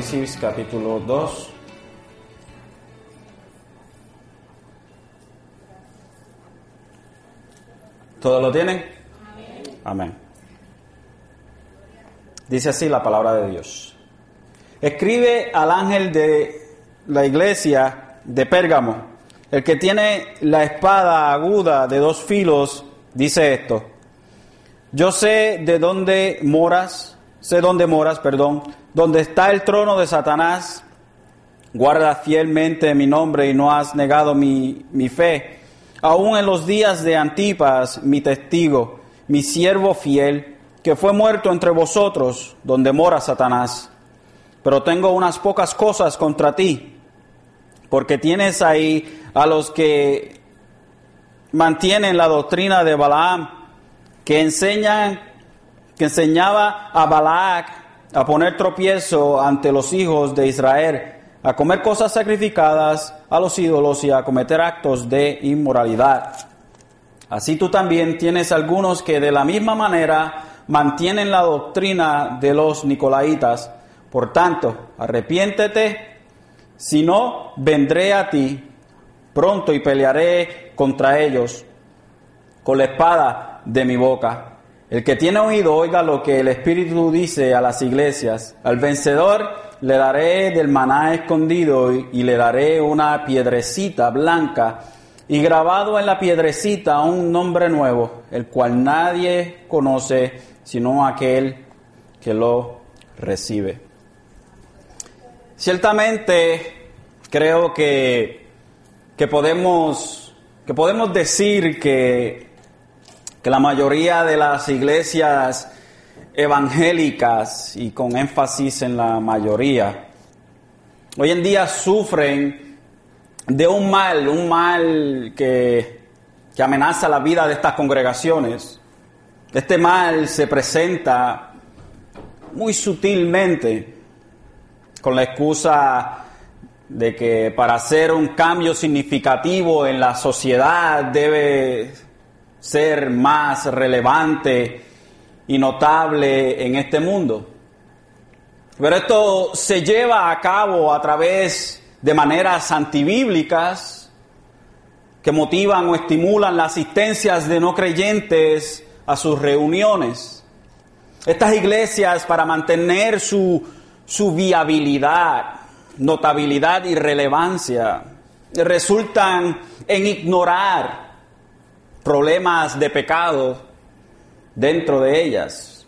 Apocalipsis capítulo 2. ¿Todos lo tienen? Amén. Dice así la palabra de Dios. Escribe al ángel de la iglesia de Pérgamo, el que tiene la espada aguda de dos filos, dice esto. Yo sé de dónde moras, sé dónde moras, perdón, donde está el trono de Satanás. Guarda fielmente mi nombre y no has negado mi, mi fe. Aún en los días de Antipas, mi testigo, mi siervo fiel, que fue muerto entre vosotros, donde mora Satanás. Pero tengo unas pocas cosas contra ti, porque tienes ahí a los que mantienen la doctrina de Balaam, que enseñan, que enseñaba a Balac a poner tropiezo ante los hijos de Israel, a comer cosas sacrificadas a los ídolos y a cometer actos de inmoralidad. Así tú también tienes algunos que de la misma manera mantienen la doctrina de los nicolaitas. Por tanto, arrepiéntete, si no, vendré a ti pronto y pelearé contra ellos con la espada de mi boca. El que tiene oído, oiga lo que el Espíritu dice a las iglesias. Al vencedor le daré del maná escondido y le daré una piedrecita blanca y grabado en la piedrecita un nombre nuevo, el cual nadie conoce sino aquel que lo recibe. Ciertamente creo que, que, podemos, que podemos decir que, que la mayoría de las iglesias evangélicas, y con énfasis en la mayoría, hoy en día sufren de un mal, un mal que, que amenaza la vida de estas congregaciones. Este mal se presenta muy sutilmente con la excusa de que para hacer un cambio significativo en la sociedad debe ser más relevante y notable en este mundo. Pero esto se lleva a cabo a través de maneras antibíblicas que motivan o estimulan las asistencias de no creyentes a sus reuniones. Estas iglesias, para mantener su, su viabilidad, notabilidad y relevancia, resultan en ignorar problemas de pecado dentro de ellas.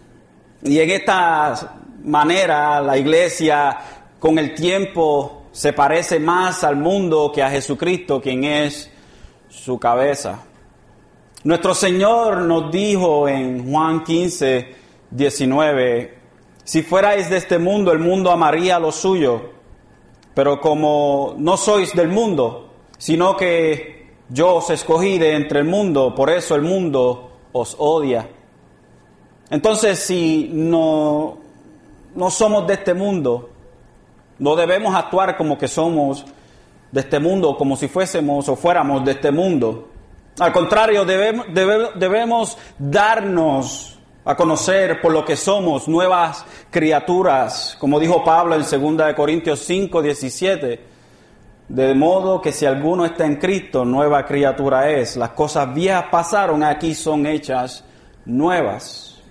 Y en esta manera la iglesia con el tiempo se parece más al mundo que a Jesucristo, quien es su cabeza. Nuestro Señor nos dijo en Juan 15, 19, si fuerais de este mundo, el mundo amaría lo suyo, pero como no sois del mundo, sino que yo os escogí de entre el mundo, por eso el mundo os odia. Entonces, si no, no somos de este mundo, no debemos actuar como que somos de este mundo, como si fuésemos o fuéramos de este mundo. Al contrario, debemos, debemos darnos a conocer por lo que somos nuevas criaturas, como dijo Pablo en 2 Corintios 5, 17. De modo que si alguno está en Cristo, nueva criatura es. Las cosas viejas pasaron, aquí son hechas nuevas.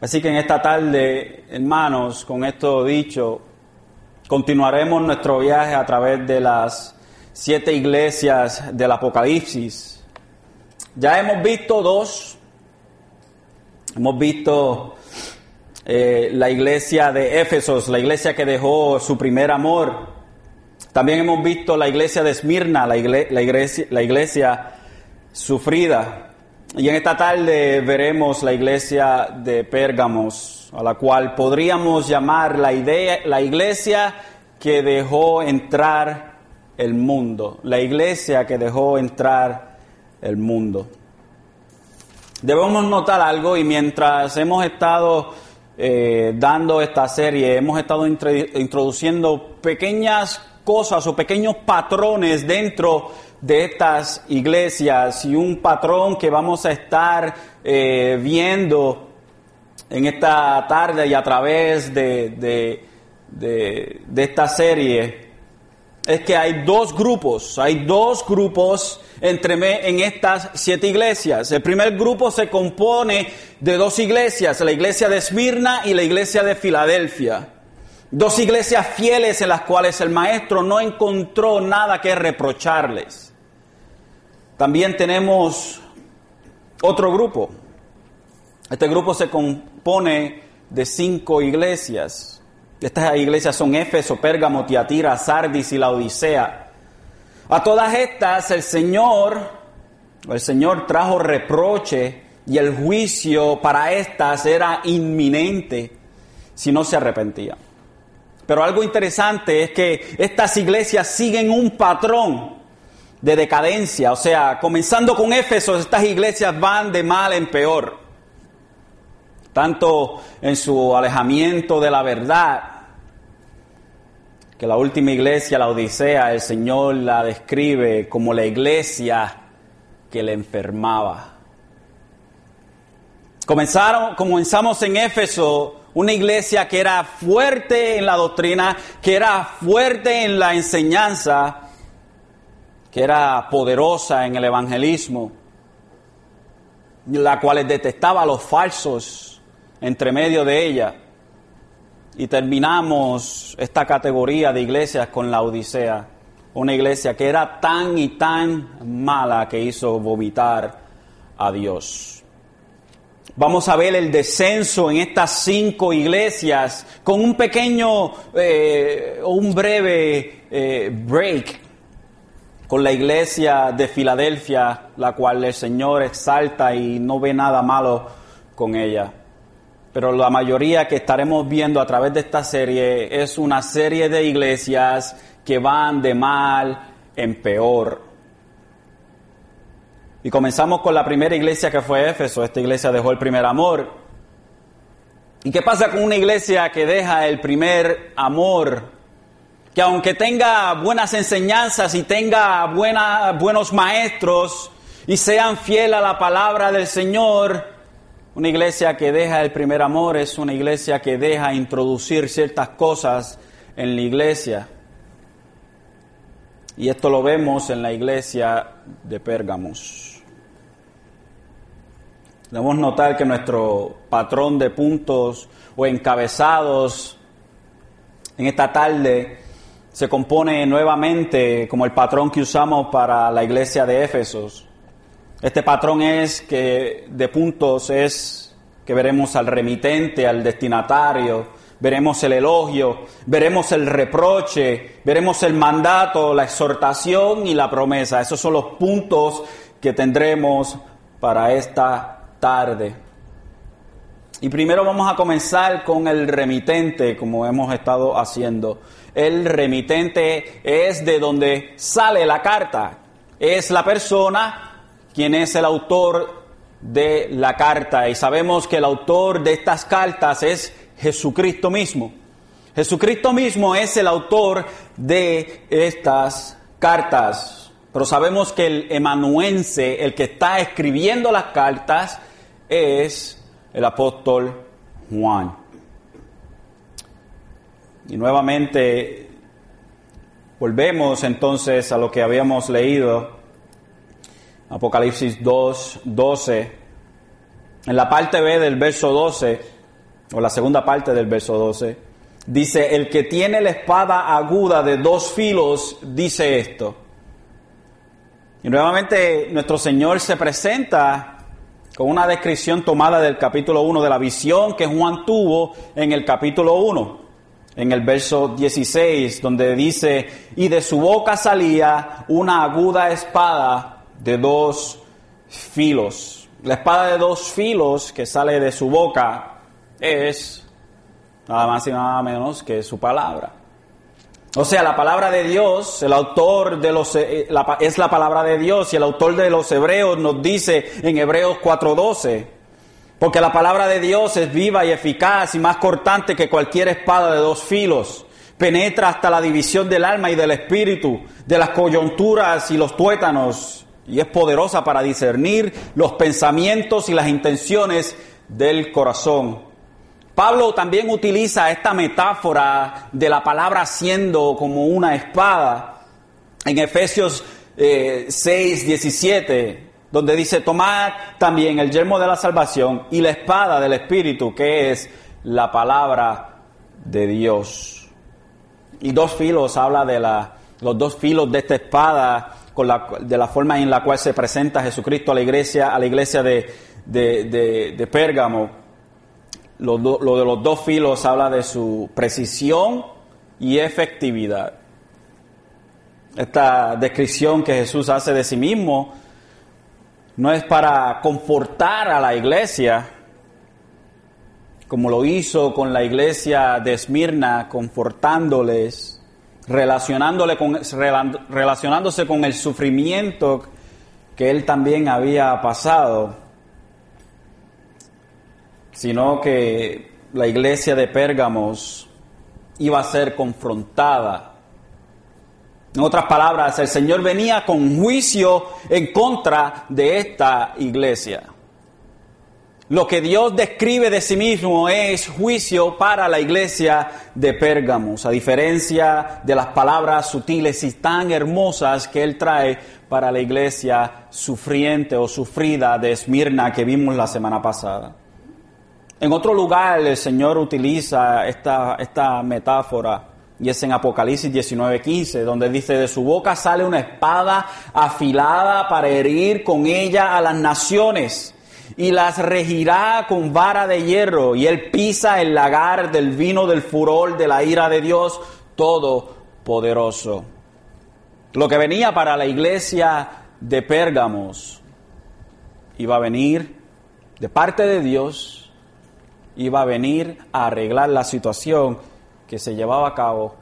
Así que en esta tarde, hermanos, con esto dicho, continuaremos nuestro viaje a través de las siete iglesias del Apocalipsis. Ya hemos visto dos. Hemos visto eh, la iglesia de Éfesos, la iglesia que dejó su primer amor. También hemos visto la iglesia de Esmirna, la, iglesia, sufrida. Y en esta tarde veremos la iglesia de Pérgamos, a la cual podríamos llamar la iglesia que dejó entrar el mundo, la iglesia que dejó entrar el mundo. Debemos notar algo y mientras hemos estado eh, dando esta serie, hemos estado introduciendo pequeñas cosas o pequeños patrones dentro de estas iglesias y un patrón que vamos a estar eh, viendo en esta tarde y a través de de, de esta serie es que hay dos grupos, hay dos grupos entre en estas siete iglesias. El primer grupo se compone de dos iglesias, la iglesia de Esmirna y la iglesia de Filadelfia. Dos iglesias fieles en las cuales el maestro no encontró nada que reprocharles. También tenemos otro grupo. Este grupo se compone de cinco iglesias. Estas iglesias son Éfeso, Pérgamo, Tiatira, Sardis y la Odisea. A todas estas el Señor, el Señor trajo reproche y el juicio para estas era inminente si no se arrepentían. Pero algo interesante es que estas iglesias siguen un patrón de decadencia, o sea, comenzando con Éfeso, estas iglesias van de mal en peor, tanto en su alejamiento de la verdad, que la última iglesia, la Odisea, el Señor la describe como la iglesia que le enfermaba. Comenzaron, comenzamos en Éfeso una iglesia que era fuerte en la doctrina, que era fuerte en la enseñanza, que era poderosa en el evangelismo, la cual detestaba a los falsos entre medio de ella. Y terminamos esta categoría de iglesias con la Odisea, una iglesia que era tan y tan mala que hizo vomitar a Dios. Vamos a ver el descenso en estas cinco iglesias con un pequeño o eh, un breve eh, break con la iglesia de Filadelfia, la cual el Señor exalta y no ve nada malo con ella. Pero la mayoría que estaremos viendo a través de esta serie es una serie de iglesias que van de mal en peor. Y comenzamos con la primera iglesia que fue Éfeso. Esta iglesia dejó el primer amor. ¿Y qué pasa con una iglesia que deja el primer amor? Que aunque tenga buenas enseñanzas y tenga buena, buenos maestros y sean fieles a la palabra del Señor, una iglesia que deja el primer amor es una iglesia que deja introducir ciertas cosas en la iglesia. Y esto lo vemos en la iglesia de Pérgamos. Debemos notar que nuestro patrón de puntos o encabezados en esta tarde se compone nuevamente como el patrón que usamos para la iglesia de Éfesos. Este patrón es que de puntos es que veremos al remitente, al destinatario, veremos el elogio, veremos el reproche, veremos el mandato, la exhortación y la promesa. Esos son los puntos que tendremos para esta tarde. Y primero vamos a comenzar con el remitente, como hemos estado haciendo. El remitente es de donde sale la carta. Es la persona quien es el autor de la carta. Y sabemos que el autor de estas cartas es Jesucristo mismo. Jesucristo mismo es el autor de estas cartas. Pero sabemos que el emanuense, el que está escribiendo las cartas, es el apóstol Juan. Y nuevamente volvemos entonces a lo que habíamos leído, Apocalipsis 2, 12. En la parte B del verso 12, o la segunda parte del verso 12, dice, el que tiene la espada aguda de dos filos, dice esto. Y nuevamente nuestro Señor se presenta con una descripción tomada del capítulo 1 de la visión que Juan tuvo en el capítulo 1, en el verso 16, donde dice, y de su boca salía una aguda espada de dos filos. La espada de dos filos que sale de su boca es nada más y nada menos que su palabra. O sea, la palabra de Dios, el autor de los, eh, es la palabra de Dios y el autor de los Hebreos nos dice en Hebreos 4:12, porque la palabra de Dios es viva y eficaz y más cortante que cualquier espada de dos filos, penetra hasta la división del alma y del espíritu, de las coyunturas y los tuétanos, y es poderosa para discernir los pensamientos y las intenciones del corazón Pablo también utiliza esta metáfora de la palabra siendo como una espada en Efesios 6, 17, donde dice, tomad también el yermo de la salvación y la espada del Espíritu, que es la palabra de Dios. Y dos filos habla de la, los dos filos de esta espada, con la, de la forma en la cual se presenta Jesucristo a la iglesia, a la iglesia de, de, Pérgamo. Lo, de los dos filos habla de su precisión y efectividad. Esta descripción que Jesús hace de sí mismo no es para confortar a la iglesia, como lo hizo con la iglesia de Esmirna, confortándoles, relacionándole con, relacionándose con el sufrimiento que él también había pasado, sino que la iglesia de Pérgamos iba a ser confrontada en otras palabras, el Señor venía con juicio en contra de esta iglesia. Lo que Dios describe de sí mismo es juicio para la iglesia de Pérgamos, a diferencia de las palabras sutiles y tan hermosas que Él trae para la iglesia sufriente o sufrida de Esmirna que vimos la semana pasada. En otro lugar el Señor utiliza esta, esta metáfora y es en Apocalipsis 19:15, donde dice, de su boca sale una espada afilada para herir con ella a las naciones y las regirá con vara de hierro, y él pisa el lagar del vino del furor de la ira de Dios Todopoderoso. Lo que venía para la iglesia de Pérgamos iba a venir de parte de Dios, iba a venir a arreglar la situación que se llevaba a cabo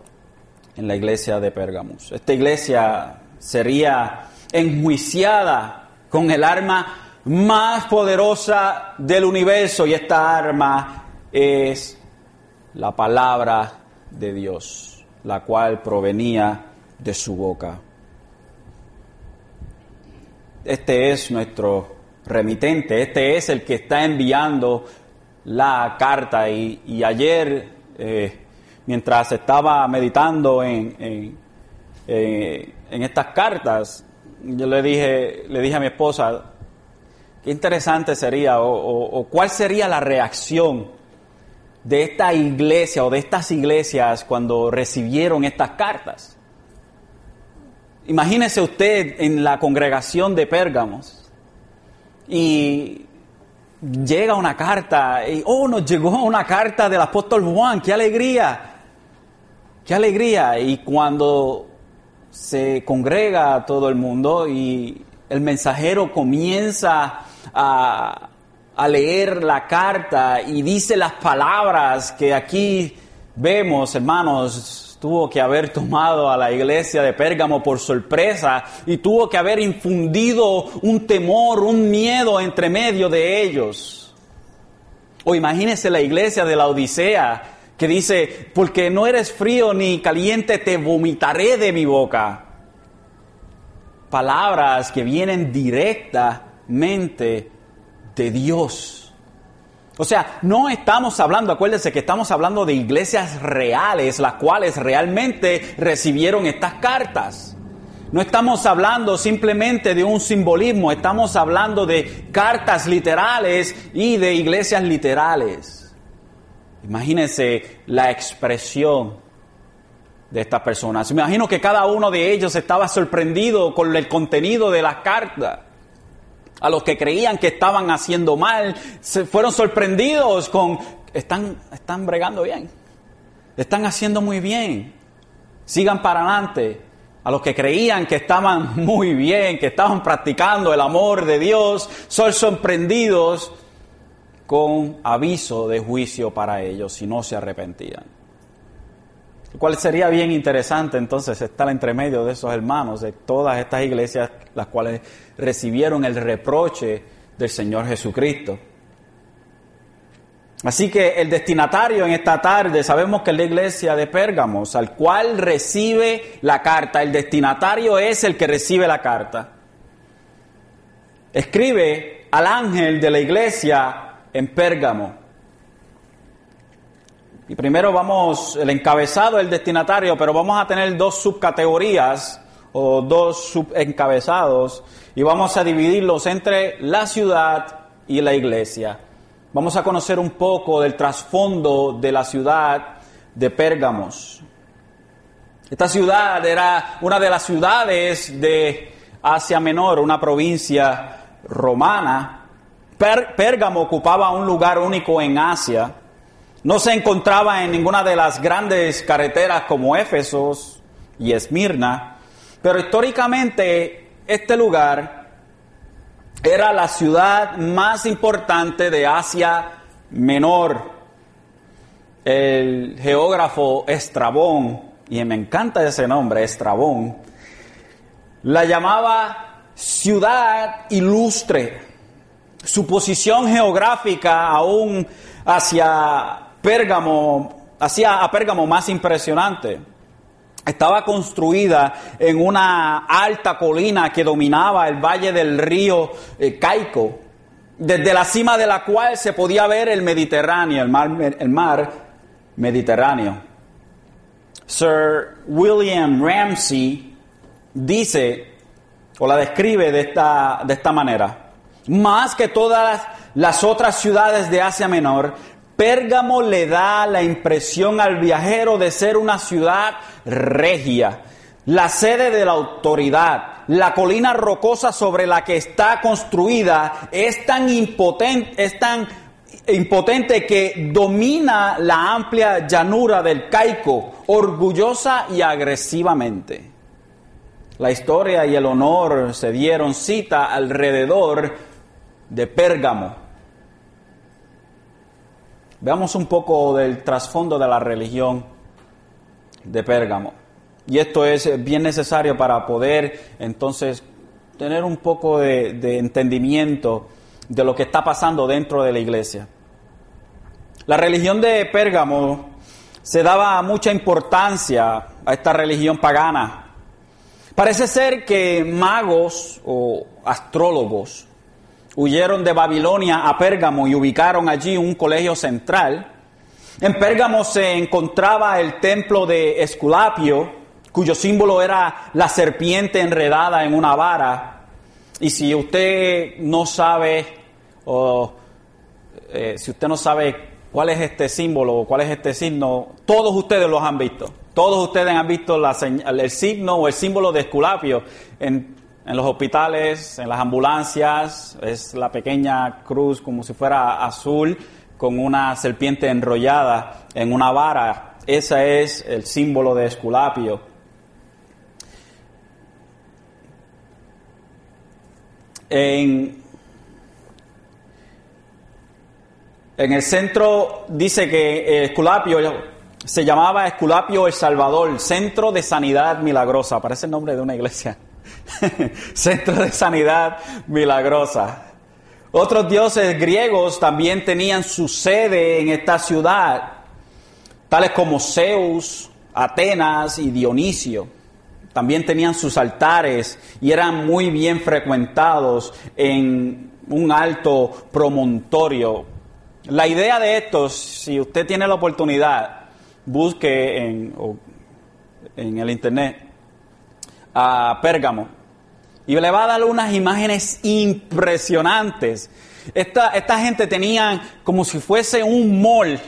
en la iglesia de Pérgamos. Esta iglesia sería enjuiciada con el arma más poderosa del universo y esta arma es la palabra de Dios, la cual provenía de su boca. Este es nuestro remitente, este es el que está enviando la carta y, ayer eh, mientras estaba meditando en, en, estas cartas, yo le dije, le dije a mi esposa, qué interesante sería o, cuál sería la reacción de esta iglesia o de estas iglesias cuando recibieron estas cartas. Imagínese usted en la congregación de Pérgamos y llega una carta y, oh, nos llegó una carta del apóstol Juan, qué alegría. Qué alegría. Y cuando se congrega todo el mundo y el mensajero comienza a, leer la carta y dice las palabras que aquí vemos, hermanos, tuvo que haber tomado a la iglesia de Pérgamo por sorpresa y tuvo que haber infundido un temor, un miedo entre medio de ellos. O imagínese la iglesia de la Odisea que dice, porque no eres frío ni caliente, te vomitaré de mi boca. Palabras que vienen directamente de Dios. O sea, no estamos hablando, acuérdense que estamos hablando de iglesias reales, las cuales realmente recibieron estas cartas. No estamos hablando simplemente de un simbolismo, estamos hablando de cartas literales y de iglesias literales. Imagínense la expresión de estas personas. imagino que cada uno de ellos estaba sorprendido con el contenido de la carta. A los que creían que estaban haciendo mal, se fueron sorprendidos con, están, están bregando bien, están haciendo muy bien, sigan para adelante. A los que creían que estaban muy bien, que estaban practicando el amor de Dios, son sorprendidos con aviso de juicio para ellos si no se arrepentían. Cual sería bien interesante entonces estar entre medio de esos hermanos, de todas estas iglesias, las cuales recibieron el reproche del Señor Jesucristo. Así que el destinatario en esta tarde, sabemos que es la iglesia de Pérgamos, al cual recibe la carta. El destinatario es el que recibe la carta. Escribe al ángel de la iglesia en Pérgamo. Y primero vamos, el encabezado, el destinatario, pero vamos a tener dos subcategorías o dos subencabezados y vamos a dividirlos entre la ciudad y la iglesia. Vamos a conocer un poco del trasfondo de la ciudad de Pérgamos. Esta ciudad era una de las ciudades de Asia Menor, una provincia romana. Pérgamo ocupaba un lugar único en Asia. No se encontraba en ninguna de las grandes carreteras como Éfesos y Esmirna, pero históricamente este lugar era la ciudad más importante de Asia Menor. El geógrafo Estrabón, y me encanta ese nombre, Estrabón, la llamaba ciudad ilustre. Su posición geográfica aún hacia Pérgamo, hacía a Pérgamo más impresionante. Estaba construida en una alta colina que dominaba el valle del río eh, Caico, desde la cima de la cual se podía ver el Mediterráneo, el mar, el mar Mediterráneo. Sir William Ramsey dice o la describe de esta, de esta manera. Más que todas las otras ciudades de Asia Menor, Pérgamo le da la impresión al viajero de ser una ciudad regia, la sede de la autoridad. La colina rocosa sobre la que está construida es tan impotente, es tan impotente que domina la amplia llanura del Caico, orgullosa y agresivamente. La historia y el honor se dieron cita alrededor de Pérgamo. Veamos un poco del trasfondo de la religión de Pérgamo. Y esto es bien necesario para poder entonces tener un poco de, entendimiento de lo que está pasando dentro de la iglesia. La religión de Pérgamo se daba mucha importancia a esta religión pagana. Parece ser que magos o astrólogos huyeron de Babilonia a Pérgamo y ubicaron allí un colegio central. En Pérgamo se encontraba el templo de Esculapio, cuyo símbolo era la serpiente enredada en una vara. Y si usted no sabe, o eh, si usted no sabe ¿Cuál es este símbolo? ¿Cuál es este signo? Todos ustedes los han visto. Todos ustedes han visto el signo o el símbolo de Esculapio en, en, los hospitales, en las ambulancias. Es la pequeña cruz como si fuera azul con una serpiente enrollada en una vara. Ese es el símbolo de Esculapio. En En el centro dice que Esculapio se llamaba Esculapio El Salvador, Centro de Sanidad Milagrosa. Parece el nombre de una iglesia. centro de Sanidad Milagrosa. Otros dioses griegos también tenían su sede en esta ciudad, tales como Zeus, Atenas y Dionisio. También tenían sus altares y eran muy bien frecuentados en un alto promontorio la idea de esto, si usted tiene la oportunidad, busque en, en el internet a Pérgamo y le va a dar unas imágenes impresionantes. Esta, esta gente tenía como si fuese un mall.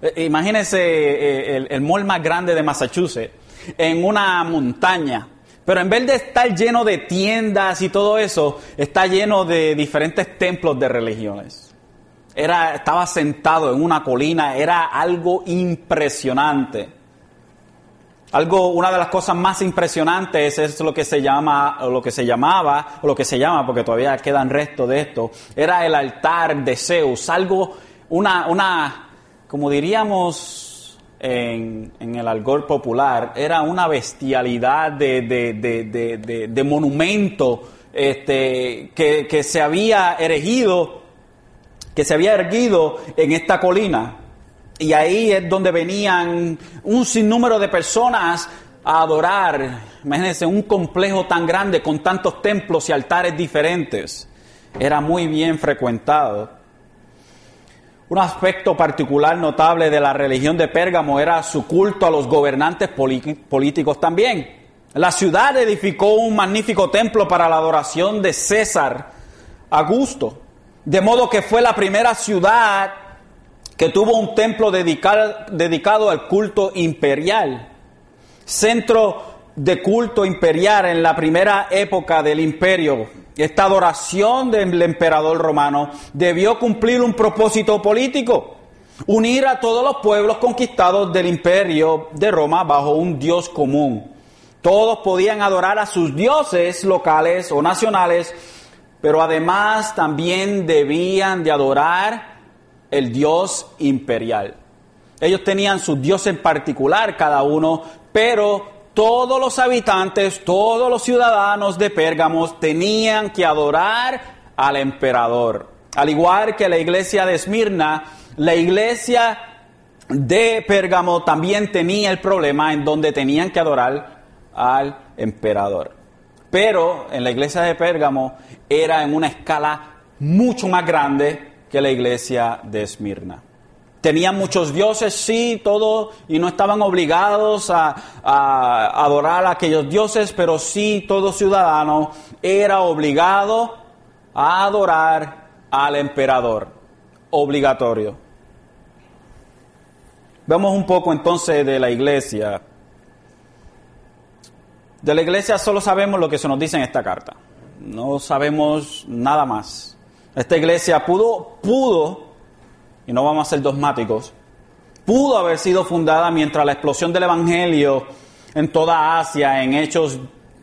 Eh, imagínense eh, el, el mall más grande de Massachusetts en una montaña. Pero en vez de estar lleno de tiendas y todo eso, está lleno de diferentes templos de religiones era, estaba sentado en una colina, era algo impresionante. Algo, una de las cosas más impresionantes es lo que se llama, o lo que se llamaba, o lo que se llama, porque todavía quedan restos de esto, era el altar de Zeus, algo, una, una, como diríamos en, en el algor popular, era una bestialidad de, de, de, de monumento este, que, que se había erigido que se había erguido en esta colina. Y ahí es donde venían un sinnúmero de personas a adorar. Imagínense un complejo tan grande con tantos templos y altares diferentes. Era muy bien frecuentado. Un aspecto particular notable de la religión de Pérgamo era su culto a los gobernantes políticos también. La ciudad edificó un magnífico templo para la adoración de César Augusto, de modo que fue la primera ciudad que tuvo un templo dedicado, al culto imperial, centro de culto imperial en la primera época del imperio. Esta adoración del emperador romano debió cumplir un propósito político, unir a todos los pueblos conquistados del imperio de Roma bajo un Dios común. Todos podían adorar a sus dioses locales o nacionales, pero además también debían de adorar el Dios imperial. Ellos tenían su Dios en particular cada uno, pero todos los habitantes, todos los ciudadanos de Pérgamos tenían que adorar al emperador. Al igual que la iglesia de Esmirna, la iglesia de Pérgamo también tenía el problema en donde tenían que adorar al emperador. Pero en la iglesia de Pérgamo era en una escala mucho más grande que la iglesia de Esmirna. Tenían muchos dioses, sí, todo, y no estaban obligados a, adorar a aquellos dioses, pero sí todo ciudadano era obligado a adorar al emperador, obligatorio. Vemos un poco entonces de la iglesia. De la iglesia solo sabemos lo que se nos dice en esta carta. No sabemos nada más. Esta iglesia pudo, pudo, y no vamos a ser dogmáticos, pudo haber sido fundada mientras la explosión del Evangelio en toda Asia, en Hechos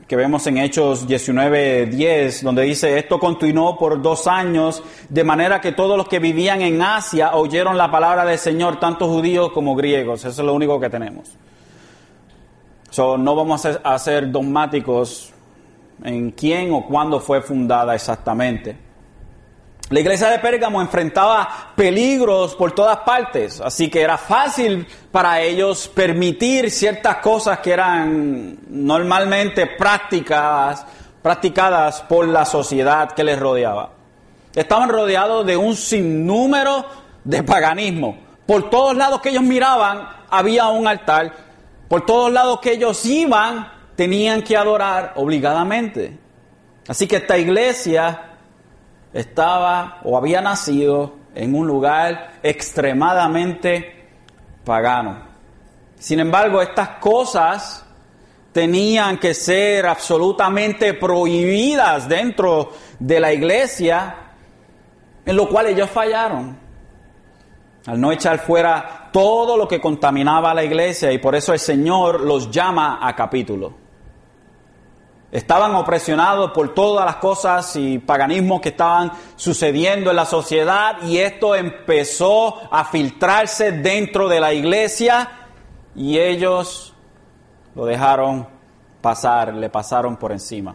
que vemos en Hechos 19:10, donde dice, esto continuó por dos años, de manera que todos los que vivían en Asia oyeron la palabra del Señor, tanto judíos como griegos. Eso es lo único que tenemos. So, no vamos a ser dogmáticos en quién o cuándo fue fundada exactamente. La iglesia de Pérgamo enfrentaba peligros por todas partes, así que era fácil para ellos permitir ciertas cosas que eran normalmente prácticas, practicadas por la sociedad que les rodeaba. Estaban rodeados de un sinnúmero de paganismo. Por todos lados que ellos miraban había un altar. Por todos lados que ellos iban tenían que adorar obligadamente. Así que esta iglesia estaba o había nacido en un lugar extremadamente pagano. Sin embargo, estas cosas tenían que ser absolutamente prohibidas dentro de la iglesia, en lo cual ellos fallaron. Al no echar fuera todo lo que contaminaba a la iglesia y por eso el Señor los llama a capítulo. Estaban opresionados por todas las cosas y paganismos que estaban sucediendo en la sociedad y esto empezó a filtrarse dentro de la iglesia y ellos lo dejaron pasar, le pasaron por encima.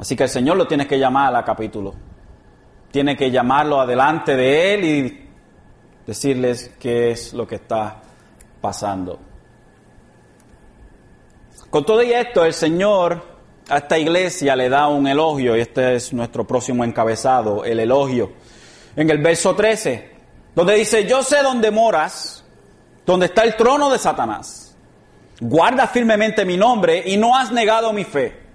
Así que el Señor lo tiene que llamar a capítulo. Tiene que llamarlo adelante de Él y decirles qué es lo que está pasando. Con todo y esto, el Señor a esta iglesia le da un elogio, y este es nuestro próximo encabezado, el elogio. En el verso 13, donde dice, yo sé dónde moras, donde está el trono de Satanás. Guarda firmemente mi nombre y no has negado mi fe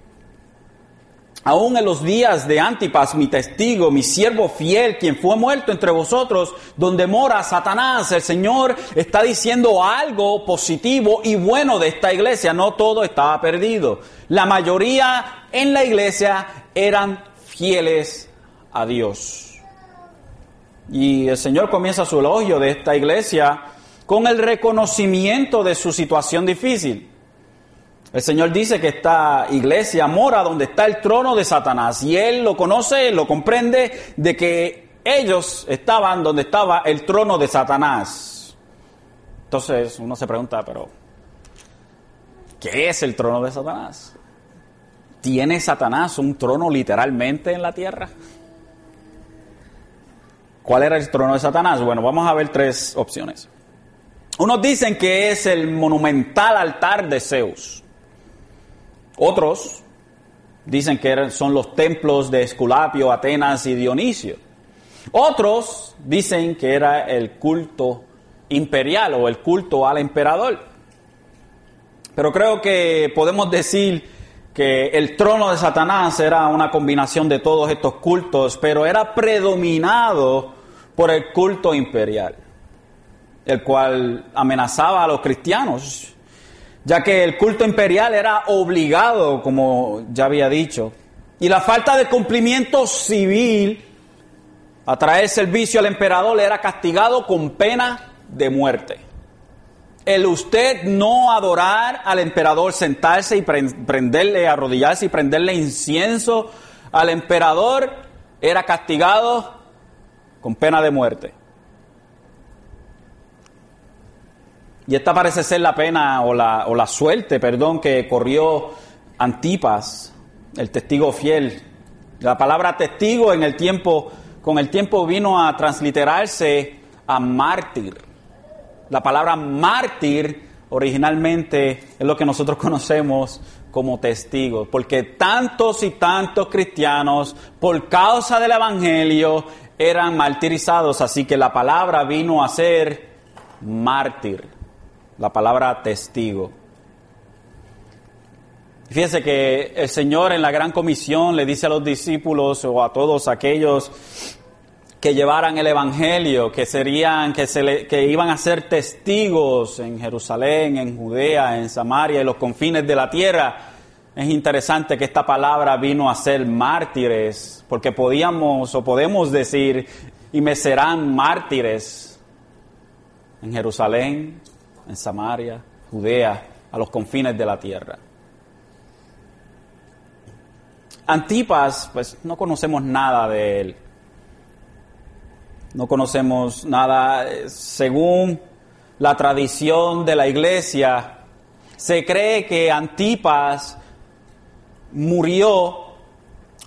Aún en los días de Antipas, mi testigo, mi siervo fiel, quien fue muerto entre vosotros, donde mora Satanás, el Señor está diciendo algo positivo y bueno de esta iglesia. No todo estaba perdido. La mayoría en la iglesia eran fieles a Dios. Y el Señor comienza su elogio de esta iglesia con el reconocimiento de su situación difícil. El Señor dice que esta iglesia mora donde está el trono de Satanás y Él lo conoce, lo comprende de que ellos estaban donde estaba el trono de Satanás. Entonces uno se pregunta, pero ¿qué es el trono de Satanás? ¿Tiene Satanás un trono literalmente en la tierra? ¿Cuál era el trono de Satanás? Bueno, vamos a ver tres opciones. Unos dicen que es el monumental altar de Zeus. Otros dicen que son los templos de Esculapio, Atenas y Dionisio. Otros dicen que era el culto imperial o el culto al emperador. Pero creo que podemos decir que el trono de Satanás era una combinación de todos estos cultos, pero era predominado por el culto imperial, el cual amenazaba a los cristianos, ya que el culto imperial era obligado, como ya había dicho, y la falta de cumplimiento civil a traer servicio al emperador era castigado con pena de muerte. El usted no adorar al emperador, sentarse y prenderle, arrodillarse y prenderle incienso al emperador, era castigado con pena de muerte. Y esta parece ser la pena o la, o la suerte, perdón, que corrió Antipas, el testigo fiel. La palabra testigo en el tiempo, con el tiempo vino a transliterarse a mártir. La palabra mártir originalmente es lo que nosotros conocemos como testigos, porque tantos y tantos cristianos, por causa del Evangelio, eran martirizados, así que la palabra vino a ser mártir, la palabra testigo. Fíjense que el Señor en la gran comisión le dice a los discípulos o a todos aquellos que llevaran el evangelio, que serían, que, se que iban a ser testigos en Jerusalén, en Judea, en Samaria y los confines de la tierra. Es interesante que esta palabra vino a ser mártires, porque podíamos o podemos decir, y me serán mártires en Jerusalén, en Samaria, Judea, a los confines de la tierra. Antipas, pues no conocemos nada de él no conocemos nada. Según la tradición de la iglesia, se cree que Antipas murió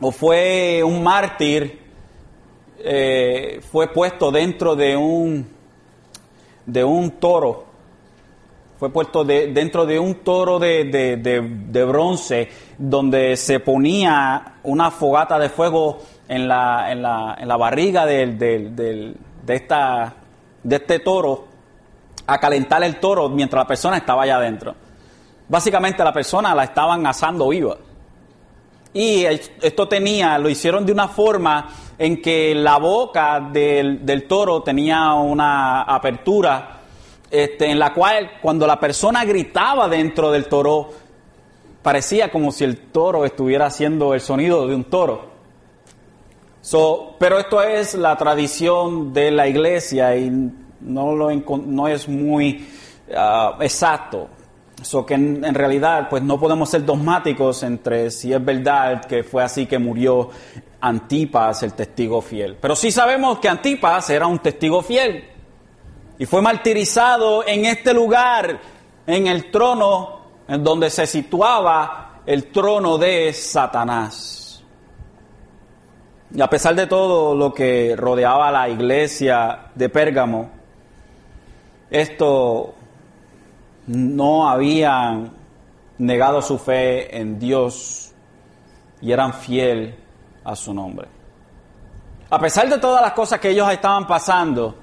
o fue un mártir, eh, fue puesto dentro de un, de un toro, fue puesto dentro de un toro de, de bronce donde se ponía una fogata de fuego en la, en la, en la barriga del, de, esta, de este toro a calentar el toro mientras la persona estaba allá adentro. Básicamente la persona la estaban asando viva. Y esto tenía, lo hicieron de una forma en que la boca del, del toro tenía una apertura este, en la cual cuando la persona gritaba dentro del toro, parecía como si el toro estuviera haciendo el sonido de un toro. Pero esto es la tradición de la iglesia y no, lo, no es muy ah, exacto. So que en, realidad pues no podemos ser dogmáticos entre si es verdad que fue así que murió Antipas, el testigo fiel. Pero sí sabemos que Antipas era un testigo fiel y fue martirizado en este lugar, en el trono en donde se situaba el trono de Satanás. Y a pesar de todo lo que rodeaba la iglesia de Pérgamo, esto no habían negado su fe en Dios y eran fiel a su nombre. A pesar de todas las cosas que ellos estaban pasando,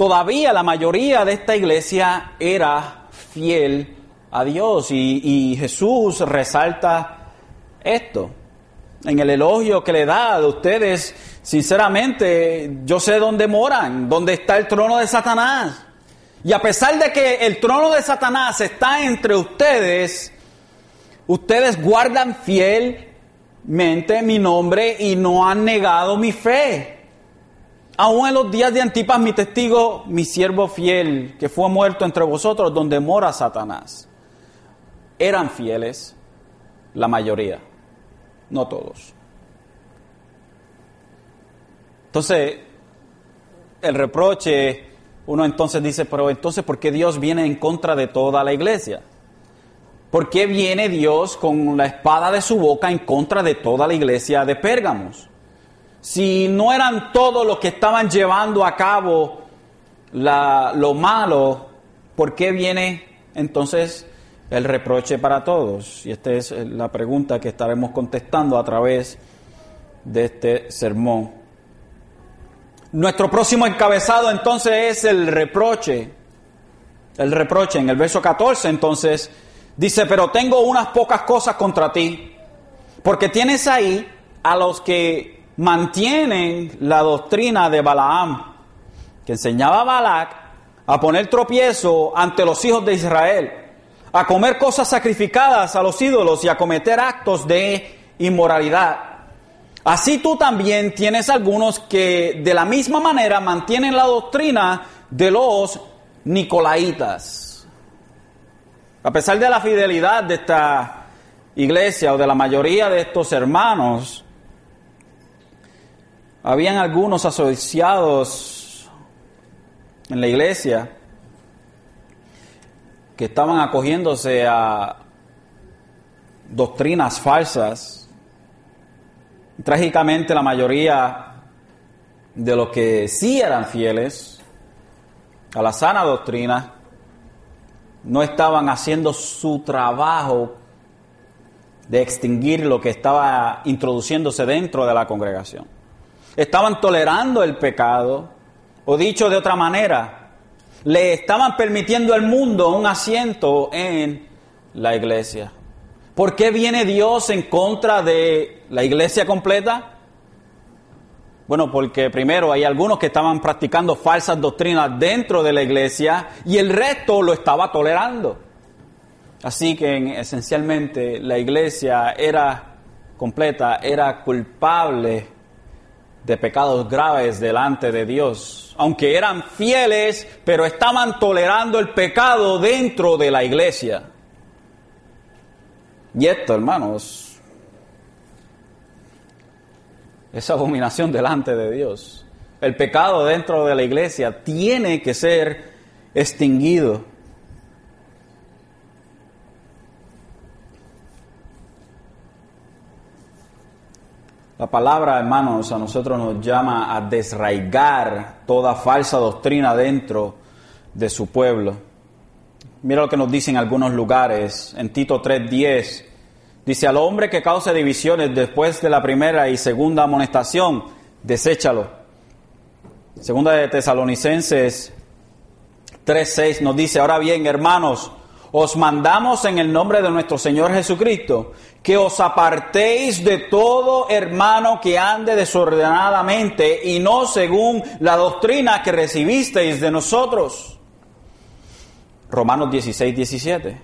todavía la mayoría de esta iglesia era fiel a Dios y, Jesús resalta esto en el elogio que le da a ustedes, sinceramente, yo sé dónde moran, dónde está el trono de Satanás. Y a pesar de que el trono de Satanás está entre ustedes, ustedes guardan fielmente mi nombre y no han negado mi fe. Aún en los días de Antipas, mi testigo, mi siervo fiel, que fue muerto entre vosotros, donde mora Satanás, eran fieles la mayoría no todos. Entonces, el reproche, uno entonces dice, pero entonces, ¿por qué Dios viene en contra de toda la iglesia? ¿Por qué viene Dios con la espada de su boca en contra de toda la iglesia de Pérgamos? Si no eran todos los que estaban llevando a cabo lo malo, ¿por qué viene entonces el reproche para todos. Y esta es la pregunta que estaremos contestando a través de este sermón. Nuestro próximo encabezado entonces es el reproche. El reproche en el verso 14 entonces dice, pero tengo unas pocas cosas contra ti, porque tienes ahí a los que mantienen la doctrina de Balaam, que enseñaba a Balac a poner tropiezo ante los hijos de Israel, a comer cosas sacrificadas a los ídolos y a cometer actos de inmoralidad. Así tú también tienes algunos que de la misma manera mantienen la doctrina de los nicolaitas. A pesar de la fidelidad de esta iglesia o de la mayoría de estos hermanos, habían algunos asociados en la iglesia que estaban acogiéndose a doctrinas falsas. Trágicamente la mayoría de los que sí eran fieles a la sana doctrina no estaban haciendo su trabajo de extinguir lo que estaba introduciéndose dentro de la congregación estaban tolerando el pecado, o dicho de otra manera, le estaban permitiendo al mundo un asiento en la iglesia. ¿Por qué viene Dios en contra de la iglesia completa? Bueno, porque primero hay algunos que estaban practicando falsas doctrinas dentro de la iglesia y el resto lo estaba tolerando. Así que esencialmente la iglesia era completa, era culpable de pecados graves delante de Dios. Aunque eran fieles, pero estaban tolerando el pecado dentro de la iglesia. Y esto, hermanos, es abominación delante de Dios. El pecado dentro de la iglesia tiene que ser extinguido. La palabra, hermanos, a nosotros nos llama a desraigar toda falsa doctrina dentro de su pueblo. Mira lo que nos dice en algunos lugares. En Tito 3:10 dice, al hombre que cause divisiones después de la primera y segunda amonestación, deséchalo. Segunda de Tesalonicenses 3:6 nos dice, ahora bien, hermanos, os mandamos en el nombre de nuestro Señor Jesucristo que os apartéis de todo hermano que ande desordenadamente y no según la doctrina que recibisteis de nosotros. Romanos 16, 17.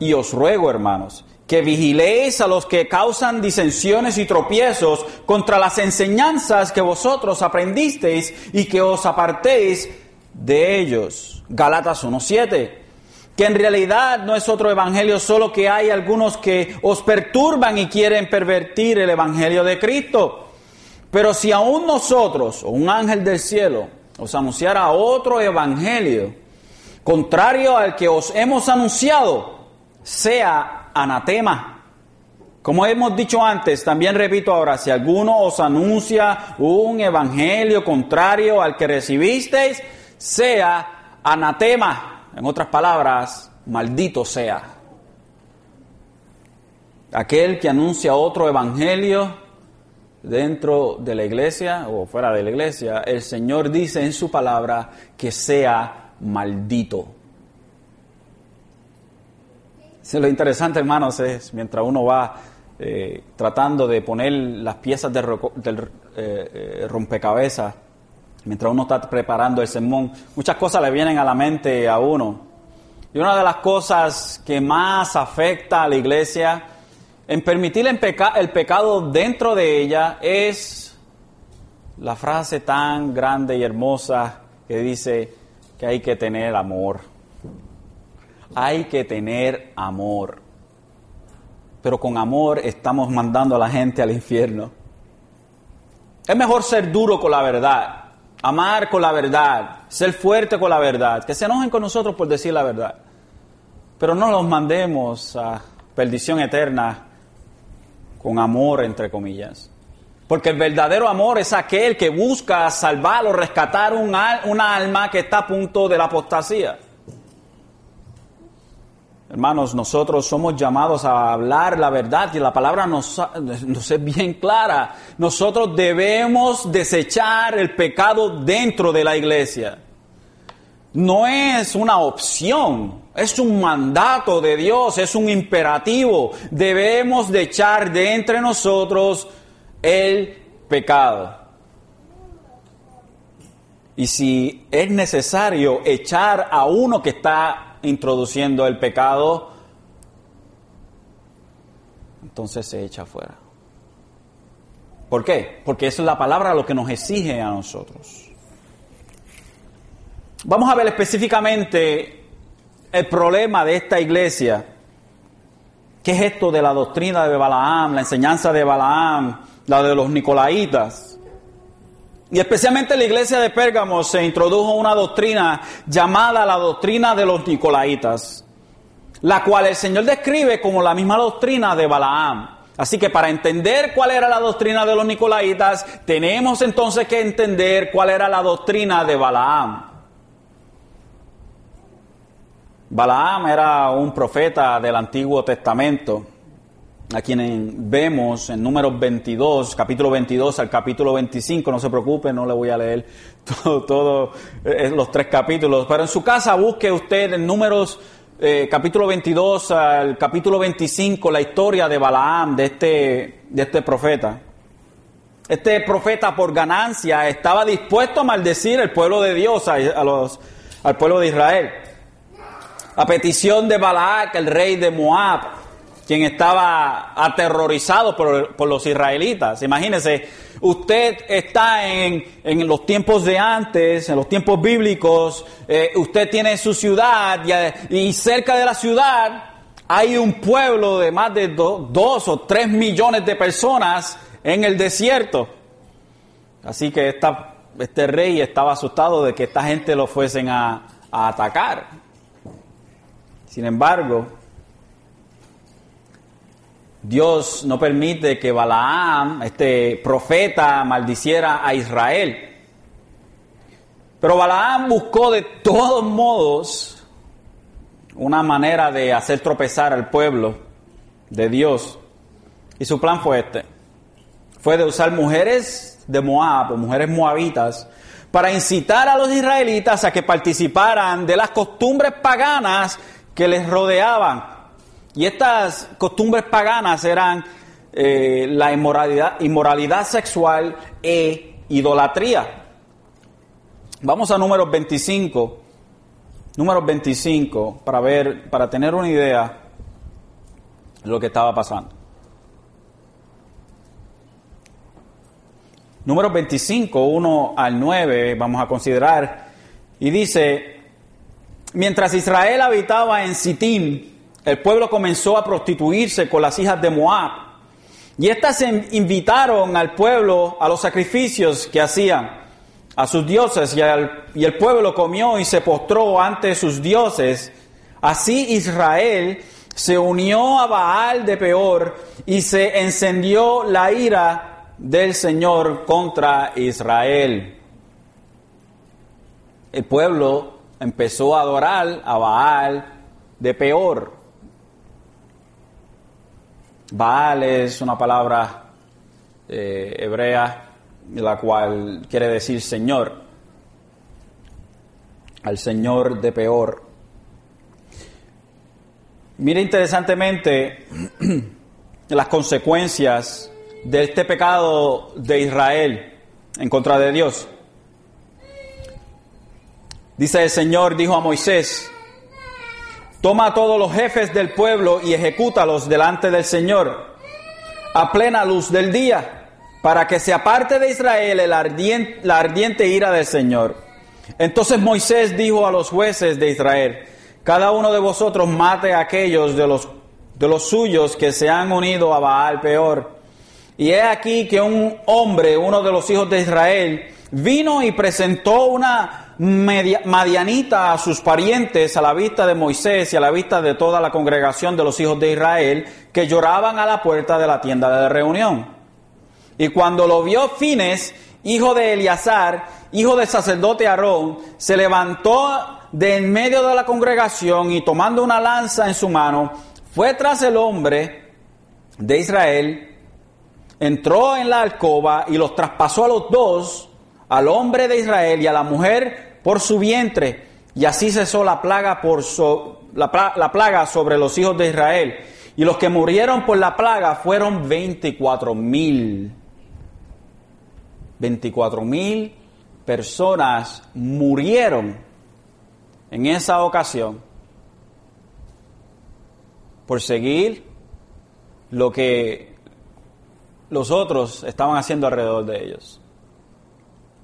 Y os ruego, hermanos, que vigiléis a los que causan disensiones y tropiezos contra las enseñanzas que vosotros aprendisteis y que os apartéis de ellos. Galatas 1.7 que en realidad no es otro evangelio, solo que hay algunos que os perturban y quieren pervertir el evangelio de Cristo. Pero si aún nosotros, o un ángel del cielo, os anunciara otro evangelio, contrario al que os hemos anunciado, sea anatema. Como hemos dicho antes, también repito ahora, si alguno os anuncia un evangelio contrario al que recibisteis, sea anatema. En otras palabras, maldito sea. Aquel que anuncia otro evangelio dentro de la iglesia o fuera de la iglesia, el Señor dice en su palabra que sea maldito. lo interesante, hermanos, es mientras uno va eh, tratando de poner las piezas del, eh, eh, rompecabezas, mientras uno está preparando el sermón, muchas cosas le vienen a la mente a uno. Y una de las cosas que más afecta a la iglesia en permitir el, el pecado dentro de ella es la frase tan grande y hermosa que dice que hay que tener amor. Hay que tener amor. Pero con amor estamos mandando a la gente al infierno. Es mejor ser duro con la verdad amar con la verdad, ser fuerte con la verdad, que se enojen con nosotros por decir la verdad. Pero no los mandemos a perdición eterna con amor, entre comillas. Porque el verdadero amor es aquel que busca salvar o rescatar un, una alma que está a punto de la apostasía. Hermanos, nosotros somos llamados a hablar la verdad y la palabra nos, es bien clara. Nosotros debemos desechar el pecado dentro de la iglesia. No es una opción, es un mandato de Dios, es un imperativo. Debemos de echar de entre nosotros el pecado. Y si es necesario echar a uno que está introduciendo el pecado, entonces se echa fuera. ¿Por qué? Porque eso es la palabra lo que nos exige a nosotros. Vamos a ver específicamente el problema de esta iglesia. ¿Qué es esto de la doctrina de Balaam, la enseñanza de Balaam, la de los Nicolaitas? Y especialmente en la iglesia de Pérgamo se introdujo una doctrina llamada la doctrina de los Nicolaitas, la cual el Señor describe como la misma doctrina de Balaam. Así que para entender cuál era la doctrina de los Nicolaitas, tenemos entonces que entender cuál era la doctrina de Balaam. Balaam era un profeta del Antiguo Testamento a quien vemos en números 22, capítulo 22 al capítulo 25, no se preocupe, no le voy a leer todos todo, eh, los tres capítulos, pero en su casa busque usted en números eh, capítulo 22 al capítulo 25 la historia de Balaam, de este, de este profeta. Este profeta por ganancia estaba dispuesto a maldecir el pueblo de Dios, a, los, al pueblo de Israel. A petición de Balac, el rey de Moab, quien estaba aterrorizado por, los israelitas. Imagínese, usted está en, los tiempos de antes, en los tiempos bíblicos, eh, usted tiene su ciudad y, cerca de la ciudad hay un pueblo de más de dos o tres millones de personas en el desierto. Así que este rey estaba asustado de que esta gente lo fuesen a atacar. Sin embargo, Dios no permite que Balaam, este profeta, maldiciera a Israel. Pero Balaam buscó de todos modos una manera de hacer tropezar al pueblo de Dios. Y su plan fue este. Fue de usar mujeres de Moab, mujeres moabitas, para incitar a los israelitas a que participaran de las costumbres paganas que les rodeaban. Y estas costumbres paganas eran eh, la inmoralidad, inmoralidad sexual e idolatría. Vamos a números 25, números 25, para ver, para tener una idea de lo que estaba pasando. Números 25, 1 al 9, vamos a considerar, y dice, mientras Israel habitaba en Sittim, el pueblo comenzó a prostituirse con las hijas de Moab. Y éstas invitaron al pueblo a los sacrificios que hacían a sus dioses y, y el pueblo comió y se postró ante sus dioses. Así Israel se unió a Baal de Peor y se encendió la ira del Señor contra Israel. El pueblo empezó a adorar a Baal de Peor. Baal es una palabra eh, hebrea, la cual quiere decir Señor, al Señor de peor. Mire interesantemente las consecuencias de este pecado de Israel en contra de Dios. Dice el Señor, dijo a Moisés, Toma a todos los jefes del pueblo y ejecútalos delante del Señor a plena luz del día, para que se aparte de Israel el ardiente, la ardiente ira del Señor. Entonces Moisés dijo a los jueces de Israel, cada uno de vosotros mate a aquellos de los, de los suyos que se han unido a Baal peor. Y he aquí que un hombre, uno de los hijos de Israel, vino y presentó una madianita a sus parientes a la vista de Moisés y a la vista de toda la congregación de los hijos de Israel que lloraban a la puerta de la tienda de reunión. Y cuando lo vio Fines, hijo de Eleazar, hijo del sacerdote Aarón, se levantó de en medio de la congregación y tomando una lanza en su mano, fue tras el hombre de Israel, entró en la alcoba y los traspasó a los dos, al hombre de Israel y a la mujer por su vientre, y así cesó la plaga, por la, la plaga sobre los hijos de Israel. Y los que murieron por la plaga fueron 24 mil. 24 mil personas murieron en esa ocasión por seguir lo que los otros estaban haciendo alrededor de ellos.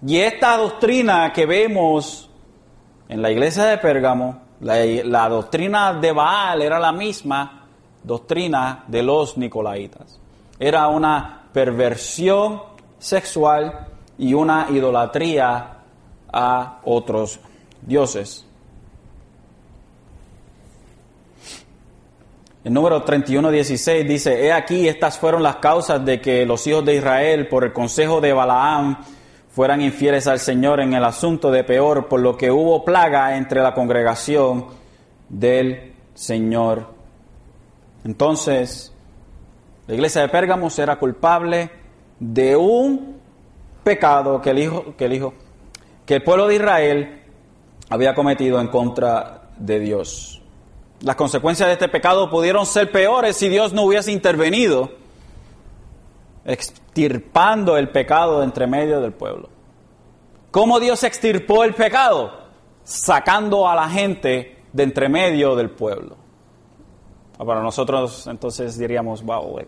Y esta doctrina que vemos en la iglesia de Pérgamo, la, doctrina de Baal era la misma doctrina de los nicolaitas. Era una perversión sexual y una idolatría a otros dioses. El número 31.16 dice, He aquí, estas fueron las causas de que los hijos de Israel, por el consejo de Balaam, fueran infieles al Señor en el asunto de peor, por lo que hubo plaga entre la congregación del Señor. Entonces, la iglesia de Pérgamo era culpable de un pecado que el hijo, que el hijo, que el pueblo de Israel había cometido en contra de Dios. Las consecuencias de este pecado pudieron ser peores si Dios no hubiese intervenido, extirpando el pecado de entre medio del pueblo. ¿Cómo Dios extirpó el pecado? Sacando a la gente de entre medio del pueblo. Ah, para nosotros entonces diríamos, wow,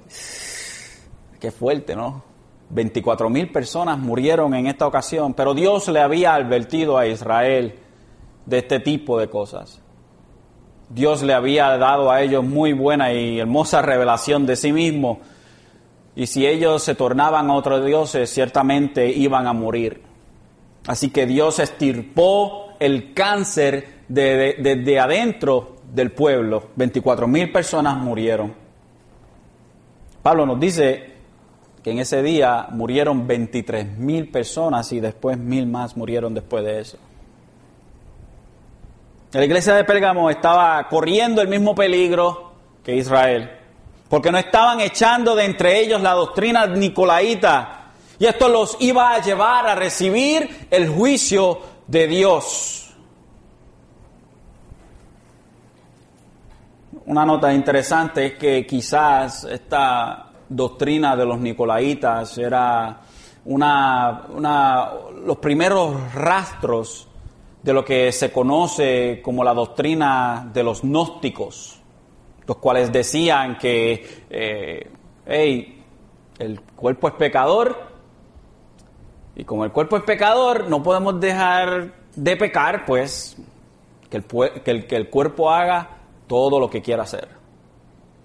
qué fuerte, ¿no? 24 mil personas murieron en esta ocasión, pero Dios le había advertido a Israel de este tipo de cosas. Dios le había dado a ellos muy buena y hermosa revelación de sí mismo. Y si ellos se tornaban a otros dioses, ciertamente iban a morir. Así que Dios estirpó el cáncer desde de, adentro del pueblo. 24 mil personas murieron. Pablo nos dice que en ese día murieron 23 mil personas y después mil más murieron después de eso. La iglesia de Pérgamo estaba corriendo el mismo peligro que Israel, porque no estaban echando de entre ellos la doctrina nicolaíta, y esto los iba a llevar a recibir el juicio de Dios. Una nota interesante es que quizás esta doctrina de los nicolaitas era una, una, los primeros rastros de lo que se conoce como la doctrina de los gnósticos, los cuales decían que, eh, el cuerpo es pecador, y como el cuerpo es pecador, no podemos dejar de pecar, pues que el, que el, cuerpo haga todo lo que quiera hacer.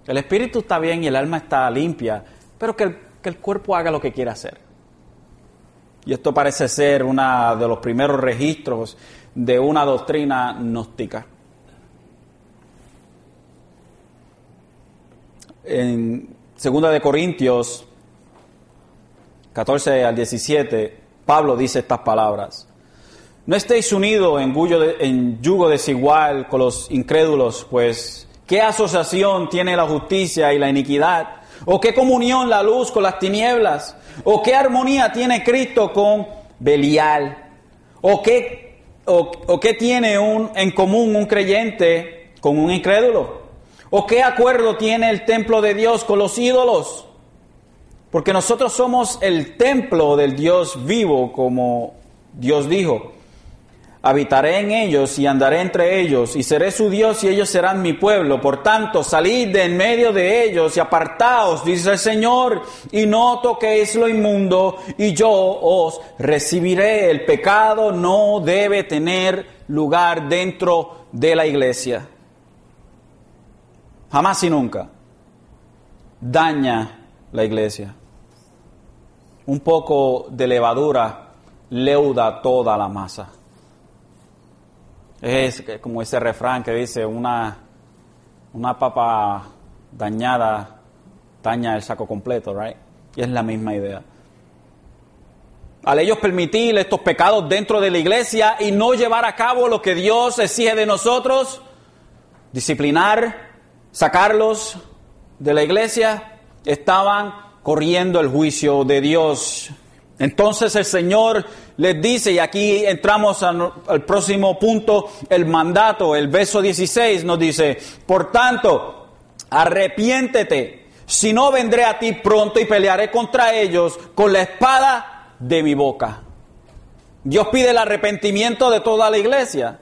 El espíritu está bien y el alma está limpia, pero que el, que el cuerpo haga lo que quiera hacer. Y esto parece ser uno de los primeros registros de una doctrina gnóstica. En 2 de Corintios 14 al 17, Pablo dice estas palabras. No estéis unidos en, en yugo desigual con los incrédulos, pues ¿qué asociación tiene la justicia y la iniquidad? ¿O qué comunión la luz con las tinieblas? ¿O qué armonía tiene Cristo con Belial? ¿O qué o, qué tiene un, en común un creyente con un incrédulo? ¿O qué acuerdo tiene el templo de Dios con los ídolos? Porque nosotros somos el templo del Dios vivo, como Dios dijo. Habitaré en ellos y andaré entre ellos y seré su Dios y ellos serán mi pueblo. Por tanto, salid de en medio de ellos y apartaos, dice el Señor, y no toquéis lo inmundo y yo os recibiré. El pecado no debe tener lugar dentro de la iglesia. Jamás y nunca daña la iglesia. Un poco de levadura leuda toda la masa. Es como ese refrán que dice, una, una papa dañada daña el saco completo, right? Y es la misma idea. al ellos permitir estos pecados dentro de la iglesia y no llevar a cabo lo que Dios exige de nosotros, disciplinar, sacarlos de la iglesia, estaban corriendo el juicio de Dios. Entonces el Señor les dice, y aquí entramos al, próximo punto, el mandato, el verso 16 nos dice, por tanto, arrepiéntete, si no vendré a ti pronto y pelearé contra ellos con la espada de mi boca. Dios pide el arrepentimiento de toda la iglesia,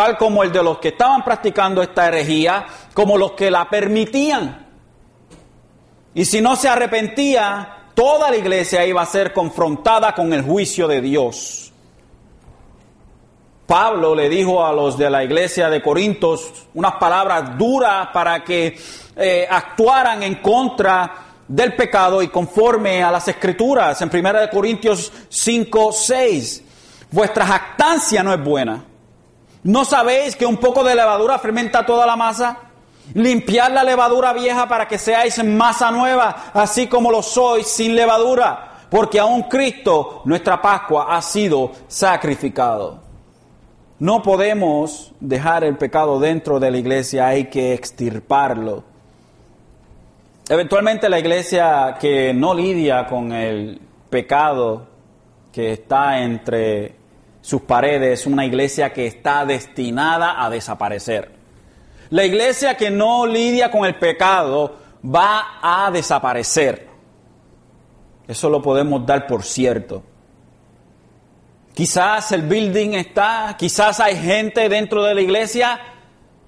tal como el de los que estaban practicando esta herejía, como los que la permitían. Y si no se arrepentía, toda la iglesia iba a ser confrontada con el juicio de Dios. Pablo le dijo a los de la iglesia de Corintios unas palabras duras para que eh, actuaran en contra del pecado y conforme a las escrituras en 1 Corintios 5, 6. Vuestra jactancia no es buena. ¿No sabéis que un poco de levadura fermenta toda la masa? Limpiar la levadura vieja para que seáis masa nueva, así como lo sois sin levadura, porque aún Cristo, nuestra Pascua, ha sido sacrificado. No podemos dejar el pecado dentro de la iglesia, hay que extirparlo. Eventualmente la iglesia que no lidia con el pecado que está entre sus paredes es una iglesia que está destinada a desaparecer. La iglesia que no lidia con el pecado va a desaparecer. Eso lo podemos dar por cierto. Quizás el building está, quizás hay gente dentro de la iglesia,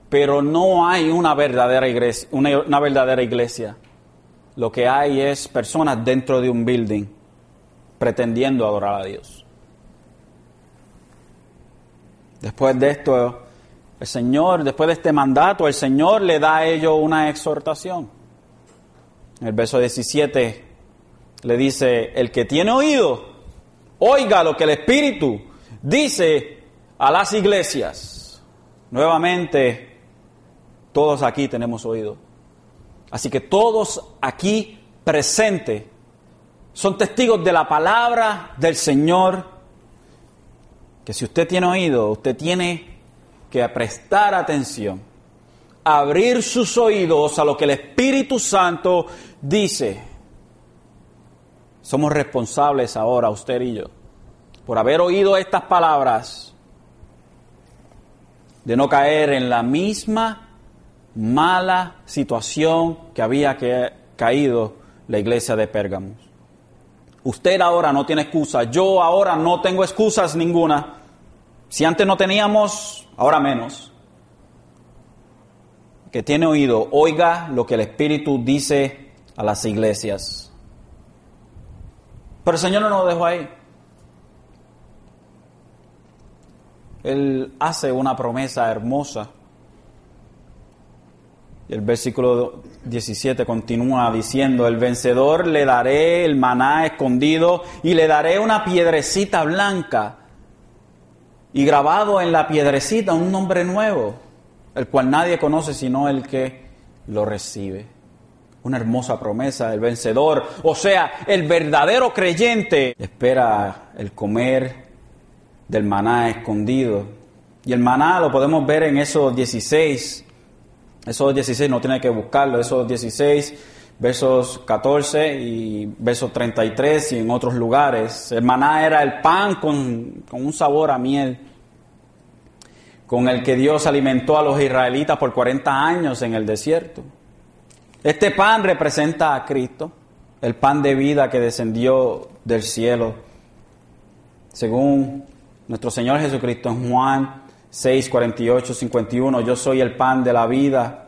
pero no hay una verdadera iglesia. Una, verdadera iglesia. Lo que hay es personas dentro de un building pretendiendo adorar a Dios. Después de esto, el Señor, después de este mandato, el Señor le da a ellos una exhortación. En el verso 17 le dice, el que tiene oído, oiga lo que el Espíritu dice a las iglesias. Nuevamente, todos aquí tenemos oído. Así que todos aquí presentes son testigos de la palabra del Señor, que si usted tiene oído, usted tiene que prestar atención, abrir sus oídos a lo que el Espíritu Santo dice. Somos responsables ahora, usted y yo, por haber oído estas palabras, de no caer en la misma mala situación que había caído la iglesia de Pérgamos. Usted ahora no tiene excusa, yo ahora no tengo excusas ninguna. Si antes no teníamos ahora menos, que tiene oído, oiga lo que el Espíritu dice a las iglesias. Pero el Señor no nos dejó ahí. Él hace una promesa hermosa. El versículo 17 continúa diciendo, el vencedor le daré el maná escondido y le daré una piedrecita blanca y grabado en la piedrecita un nombre nuevo, el cual nadie conoce sino el que lo recibe. Una hermosa promesa, el vencedor, o sea, el verdadero creyente espera el comer del maná escondido. Y el maná lo podemos ver en esos 16, esos 16 no tiene que buscarlo, esos 16 versos 14 y versos 33 y en otros lugares. El maná era el pan con, con un sabor a miel, con el que Dios alimentó a los israelitas por 40 años en el desierto. Este pan representa a Cristo, el pan de vida que descendió del cielo. Según nuestro Señor Jesucristo en Juan 6, 48, 51, yo soy el pan de la vida.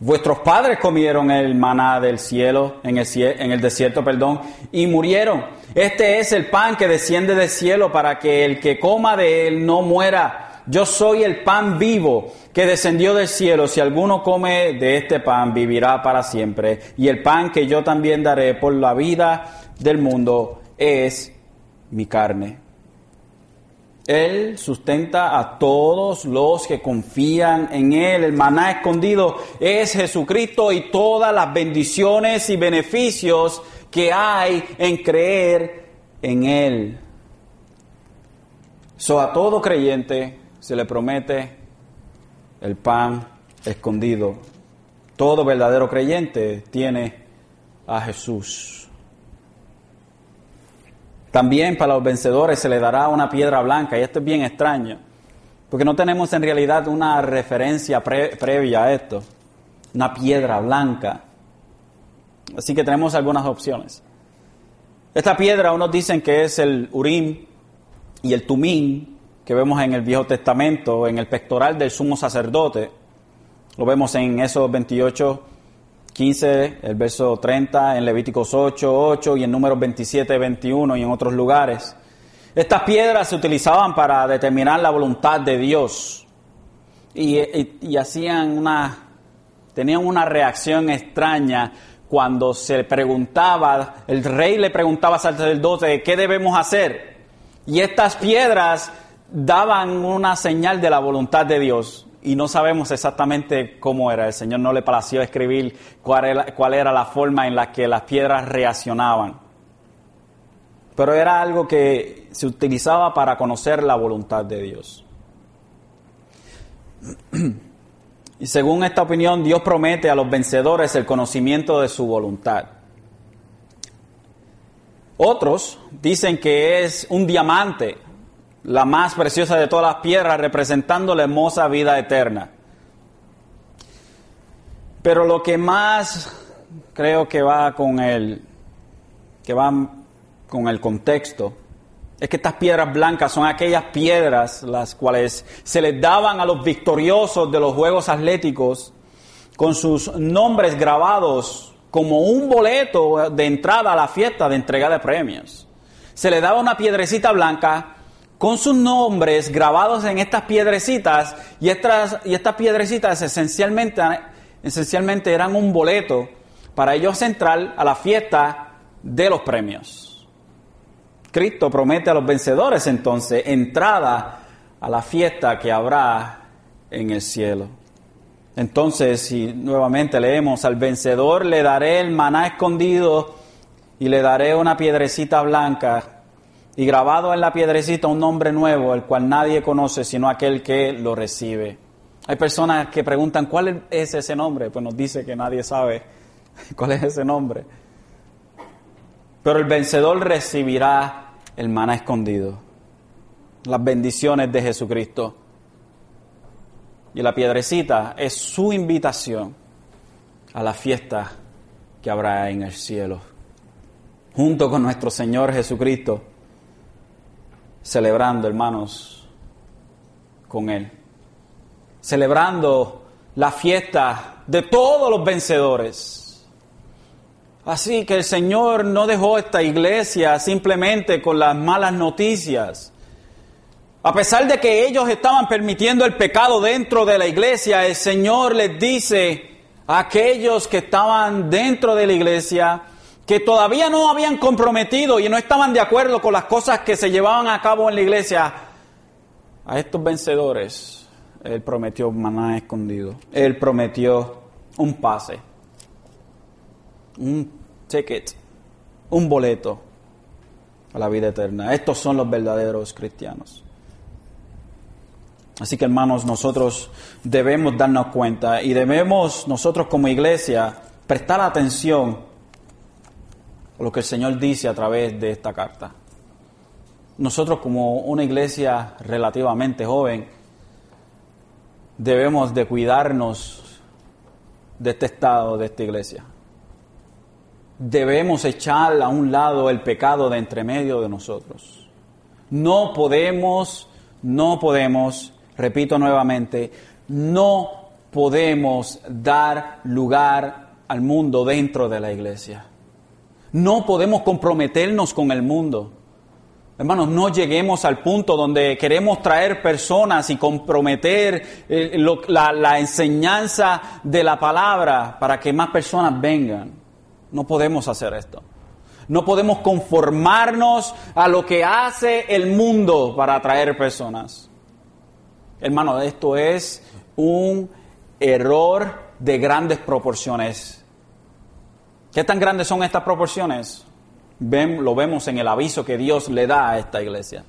Vuestros padres comieron el maná del cielo, en el, en el desierto, perdón, y murieron. Este es el pan que desciende del cielo para que el que coma de él no muera. Yo soy el pan vivo que descendió del cielo. Si alguno come de este pan, vivirá para siempre. Y el pan que yo también daré por la vida del mundo es mi carne. Él sustenta a todos los que confían en Él. El maná escondido es Jesucristo y todas las bendiciones y beneficios que hay en creer en Él. So, a todo creyente se le promete el pan escondido. Todo verdadero creyente tiene a Jesús. También para los vencedores se le dará una piedra blanca, y esto es bien extraño, porque no tenemos en realidad una referencia previa a esto, una piedra blanca. Así que tenemos algunas opciones. Esta piedra, unos dicen que es el Urim y el Tumín, que vemos en el Viejo Testamento, en el pectoral del sumo sacerdote. Lo vemos en esos 28, 15, el verso 30, en Levíticos 8, 8 y en números 27, 21 y en otros lugares. Estas piedras se utilizaban para determinar la voluntad de Dios y, y hacían una, tenían una reacción extraña cuando se preguntaba, el rey le preguntaba al sacerdote, ¿qué debemos hacer? Y estas piedras daban una señal de la voluntad de Dios y no sabemos exactamente cómo era. El Señor no le pareció escribir cuál era, cuál era la forma en la que las piedras reaccionaban. Pero era algo que se utilizaba para conocer la voluntad de Dios. Y según esta opinión, Dios promete a los vencedores el conocimiento de su voluntad. Otros dicen que es un diamante la más preciosa de todas las piedras, representando la hermosa vida eterna. Pero lo que más creo que va con el, que va con el contexto es que estas piedras blancas son aquellas piedras las cuales se les daban a los victoriosos de los Juegos Atléticos con sus nombres grabados como un boleto de entrada a la fiesta de entrega de premios. Se le daba una piedrecita blanca con sus nombres grabados en estas piedrecitas y estas, piedrecitas esencialmente, esencialmente eran un boleto para ellos entrar a la fiesta de los premios. Cristo promete a los vencedores entonces entrada a la fiesta que habrá en el cielo. Entonces, si nuevamente leemos, al vencedor le daré el maná escondido y le daré una piedrecita blanca y grabado en la piedrecita un nombre nuevo, el cual nadie conoce sino aquel que lo recibe. Hay personas que preguntan, ¿cuál es ese nombre? Pues nos dice que nadie sabe cuál es ese nombre. Pero el vencedor recibirá el maná escondido, las bendiciones de Jesucristo. Y la piedrecita es su invitación a la fiesta que habrá en el cielo, junto con nuestro Señor Jesucristo celebrando, hermanos, con Él. Celebrando la fiesta de todos los vencedores. Así que el Señor no dejó esta iglesia simplemente con las malas noticias. A pesar de que ellos estaban permitiendo el pecado dentro de la iglesia, el Señor les dice a aquellos que estaban dentro de la iglesia, que todavía no habían comprometido y no estaban de acuerdo con las cosas que se llevaban a cabo en la iglesia, a estos vencedores, Él prometió maná escondido. Él prometió un pase, un ticket, un boleto a la vida eterna. Estos son los verdaderos cristianos. Así que hermanos, nosotros debemos darnos cuenta y debemos nosotros como iglesia prestar atención lo que el Señor dice a través de esta carta. Nosotros como una iglesia relativamente joven debemos de cuidarnos de este estado de esta iglesia. Debemos echar a un lado el pecado de entre medio de nosotros. No podemos, no podemos, repito nuevamente, no podemos dar lugar al mundo dentro de la iglesia. No podemos comprometernos con el mundo. Hermanos, no lleguemos al punto donde queremos traer personas y comprometer eh, la, enseñanza de la palabra para que más personas vengan. No podemos hacer esto. No podemos conformarnos a lo que hace el mundo para atraer personas. Hermanos, esto es un error de grandes proporciones. ¿Qué tan grandes son estas proporciones? lo vemos en el aviso que Dios le da a esta iglesia.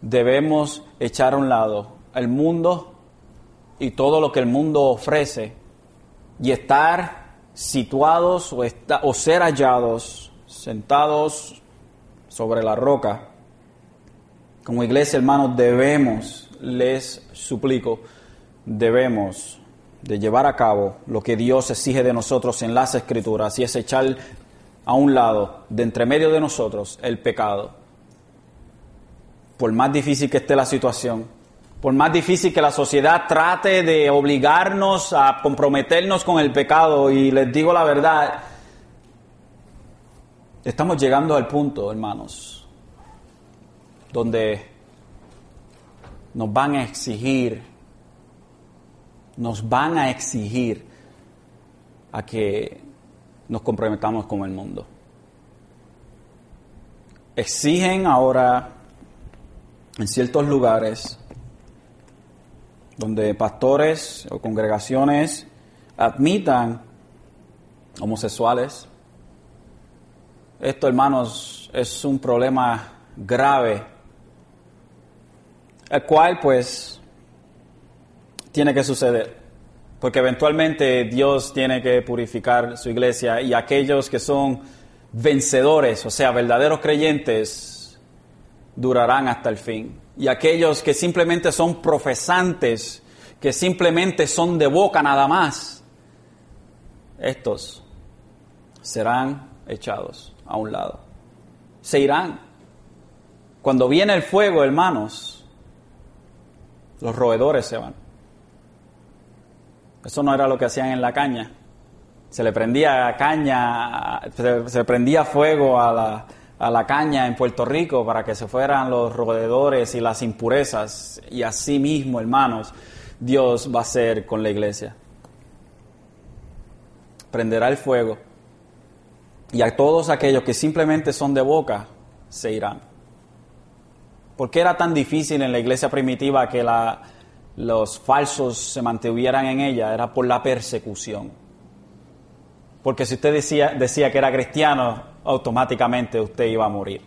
Debemos echar a un lado el mundo y todo lo que el mundo ofrece y estar situados o, o ser hallados, sentados sobre la roca. Como iglesia, hermanos, debemos, les suplico, debemos de llevar a cabo lo que Dios exige de nosotros en las escrituras y es echar a un lado, de entre medio de nosotros, el pecado. Por más difícil que esté la situación, por más difícil que la sociedad trate de obligarnos a comprometernos con el pecado, y les digo la verdad, estamos llegando al punto, hermanos, donde nos van a exigir nos van a exigir a que nos comprometamos con el mundo. Exigen ahora en ciertos lugares donde pastores o congregaciones admitan homosexuales. Esto, hermanos, es un problema grave, el cual pues tiene que suceder. Porque eventualmente Dios tiene que purificar su iglesia y aquellos que son vencedores, o sea, verdaderos creyentes, durarán hasta el fin. Y aquellos que simplemente son profesantes, que simplemente son de boca nada más, estos serán echados a un lado. Se irán. Cuando viene el fuego, hermanos, los roedores se van. Eso no era lo que hacían en la caña. Se le prendía caña, se, prendía fuego a la, a la caña en Puerto Rico para que se fueran los roedores y las impurezas. Y así mismo, hermanos, Dios va a hacer con la iglesia. Prenderá el fuego y a todos aquellos que simplemente son de boca se irán. ¿Por qué era tan difícil en la iglesia primitiva que la, los falsos se mantuvieran en ella era por la persecución. Porque si usted decía, decía que era cristiano, automáticamente usted iba a morir.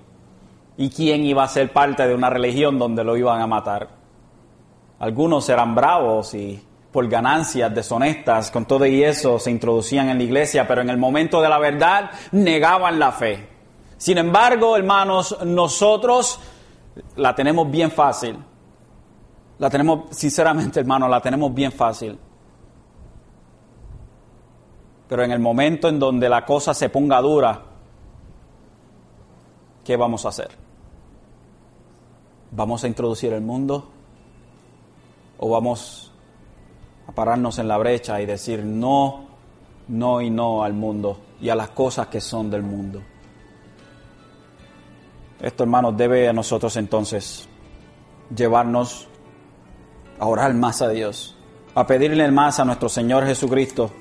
¿Y quién iba a ser parte de una religión donde lo iban a matar? Algunos eran bravos y por ganancias deshonestas, con todo y eso se introducían en la iglesia, pero en el momento de la verdad negaban la fe. Sin embargo, hermanos, nosotros la tenemos bien fácil la tenemos, sinceramente hermano, la tenemos bien fácil. Pero en el momento en donde la cosa se ponga dura, ¿qué vamos a hacer? ¿Vamos a introducir el mundo? ¿O vamos a pararnos en la brecha y decir no, no y no al mundo y a las cosas que son del mundo? Esto, hermanos, debe a nosotros entonces llevarnos a orar más a Dios, a pedirle más a nuestro Señor Jesucristo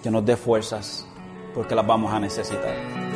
que nos dé fuerzas, porque las vamos a necesitar.